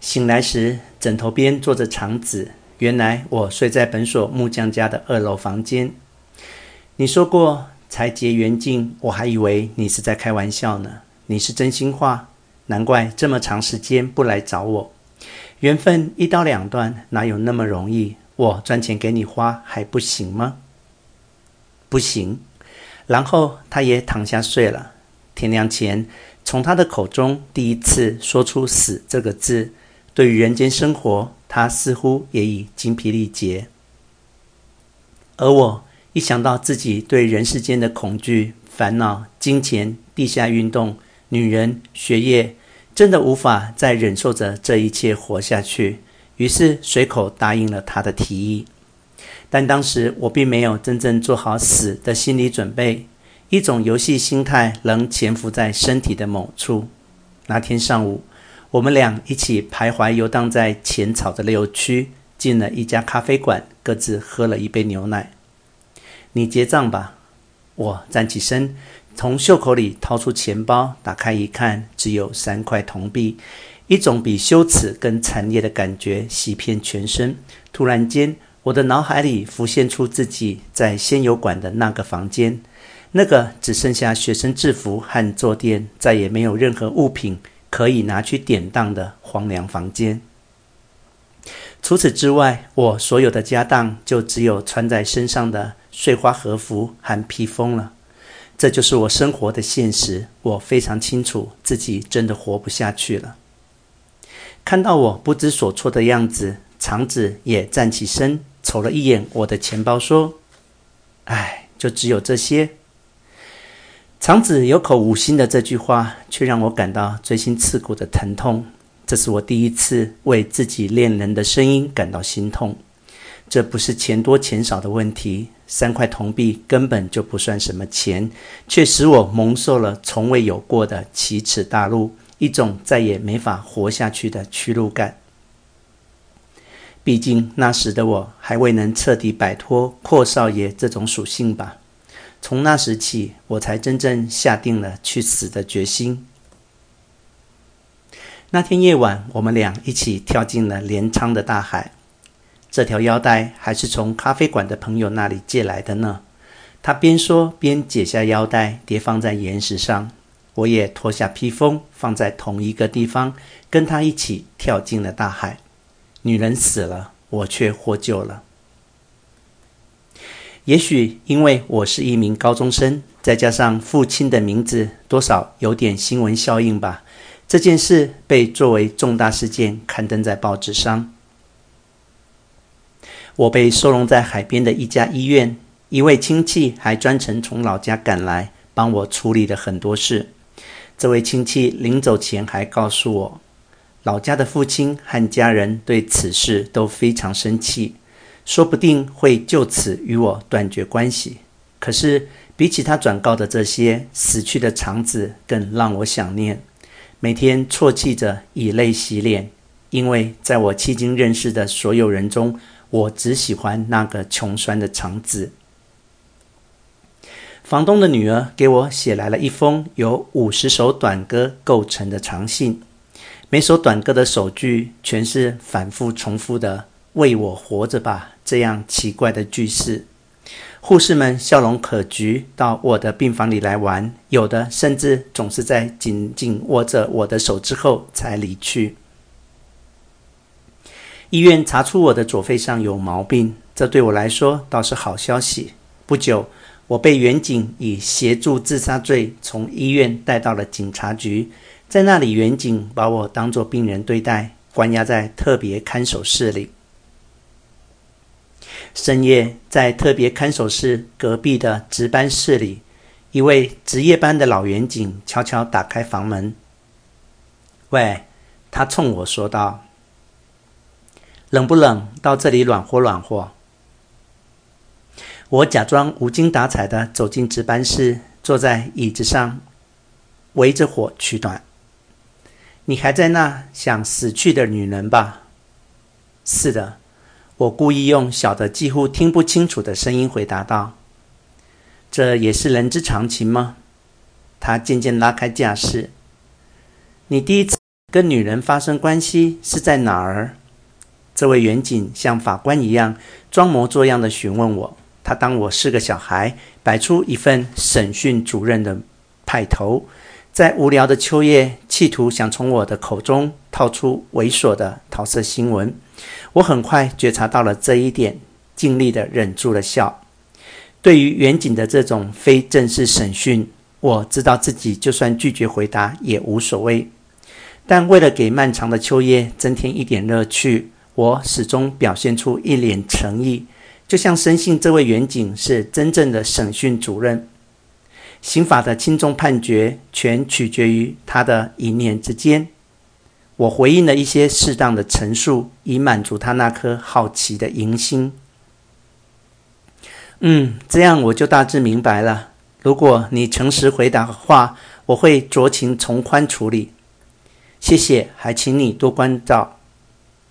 醒来时，枕头边坐着长子。原来我睡在本所木匠家的二楼房间。你说过才结缘尽，我还以为你是在开玩笑呢。你是真心话，难怪这么长时间不来找我。缘分一刀两断，哪有那么容易？我赚钱给你花还不行吗？不行。然后他也躺下睡了。天亮前，从他的口中第一次说出“死”这个字，对于人间生活，他似乎也已精疲力竭。而我一想到自己对人世间的恐惧、烦恼、金钱、地下运动、女人、学业，真的无法再忍受着这一切活下去，于是随口答应了他的提议。但当时我并没有真正做好死的心理准备，一种游戏心态仍潜伏在身体的某处。那天上午，我们俩一起徘徊游荡在浅草的六区，进了一家咖啡馆，各自喝了一杯牛奶。你结账吧。我站起身，从袖口里掏出钱包，打开一看，只有三块铜币。一种比羞耻更惨烈的感觉袭遍全身。突然间，我的脑海里浮现出自己在仙游馆的那个房间，那个只剩下学生制服和坐垫，再也没有任何物品可以拿去典当的荒凉房间。除此之外，我所有的家当就只有穿在身上的碎花和服和披风了。这就是我生活的现实。我非常清楚自己真的活不下去了。看到我不知所措的样子，长子也站起身。瞅了一眼我的钱包，说：“哎，就只有这些。”长子有口无心的这句话，却让我感到锥心刺骨的疼痛。这是我第一次为自己恋人的声音感到心痛。这不是钱多钱少的问题，三块铜币根本就不算什么钱，却使我蒙受了从未有过的奇耻大辱，一种再也没法活下去的屈辱感。毕竟那时的我还未能彻底摆脱阔少爷这种属性吧。从那时起，我才真正下定了去死的决心。那天夜晚，我们俩一起跳进了镰仓的大海。这条腰带还是从咖啡馆的朋友那里借来的呢。他边说边解下腰带，叠放在岩石上。我也脱下披风，放在同一个地方，跟他一起跳进了大海。女人死了，我却获救了。也许因为我是一名高中生，再加上父亲的名字，多少有点新闻效应吧。这件事被作为重大事件刊登在报纸上。我被收容在海边的一家医院，一位亲戚还专程从老家赶来帮我处理了很多事。这位亲戚临走前还告诉我。老家的父亲和家人对此事都非常生气，说不定会就此与我断绝关系。可是比起他转告的这些，死去的长子更让我想念，每天啜泣着以泪洗脸，因为在我迄今认识的所有人中，我只喜欢那个穷酸的长子。房东的女儿给我写来了一封由五十首短歌构成的长信。每首短歌的首句全是反复重复的“为我活着吧”这样奇怪的句式。护士们笑容可掬，到我的病房里来玩，有的甚至总是在紧紧握着我的手之后才离去。医院查出我的左肺上有毛病，这对我来说倒是好消息。不久，我被员警以协助自杀罪从医院带到了警察局。在那里，员警把我当作病人对待，关押在特别看守室里。深夜，在特别看守室隔壁的值班室里，一位值夜班的老员警悄悄打开房门。喂，他冲我说道：“冷不冷？到这里暖和暖和。”我假装无精打采的走进值班室，坐在椅子上，围着火取暖。你还在那想死去的女人吧？是的，我故意用小的几乎听不清楚的声音回答道：“这也是人之常情吗？”他渐渐拉开架势。你第一次跟女人发生关系是在哪儿？这位员警像法官一样装模作样地询问我。他当我是个小孩，摆出一份审讯主任的派头，在无聊的秋夜，企图想从我的口中套出猥琐的桃色新闻。我很快觉察到了这一点，尽力地忍住了笑。对于远警的这种非正式审讯，我知道自己就算拒绝回答也无所谓。但为了给漫长的秋夜增添一点乐趣，我始终表现出一脸诚意。就像深信这位远警是真正的审讯主任，刑法的轻重判决全取决于他的一念之间。我回应了一些适当的陈述，以满足他那颗好奇的淫心。嗯，这样我就大致明白了。如果你诚实回答的话，我会酌情从宽处理。谢谢，还请你多关照。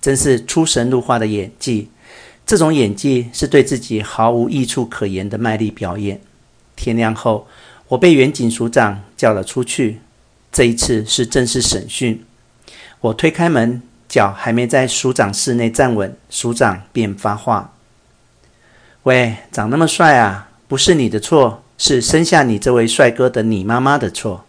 真是出神入化的演技。这种演技是对自己毫无益处可言的卖力表演。天亮后，我被远警署长叫了出去。这一次是正式审讯。我推开门，脚还没在署长室内站稳，署长便发话：“喂，长那么帅啊，不是你的错，是生下你这位帅哥的你妈妈的错。”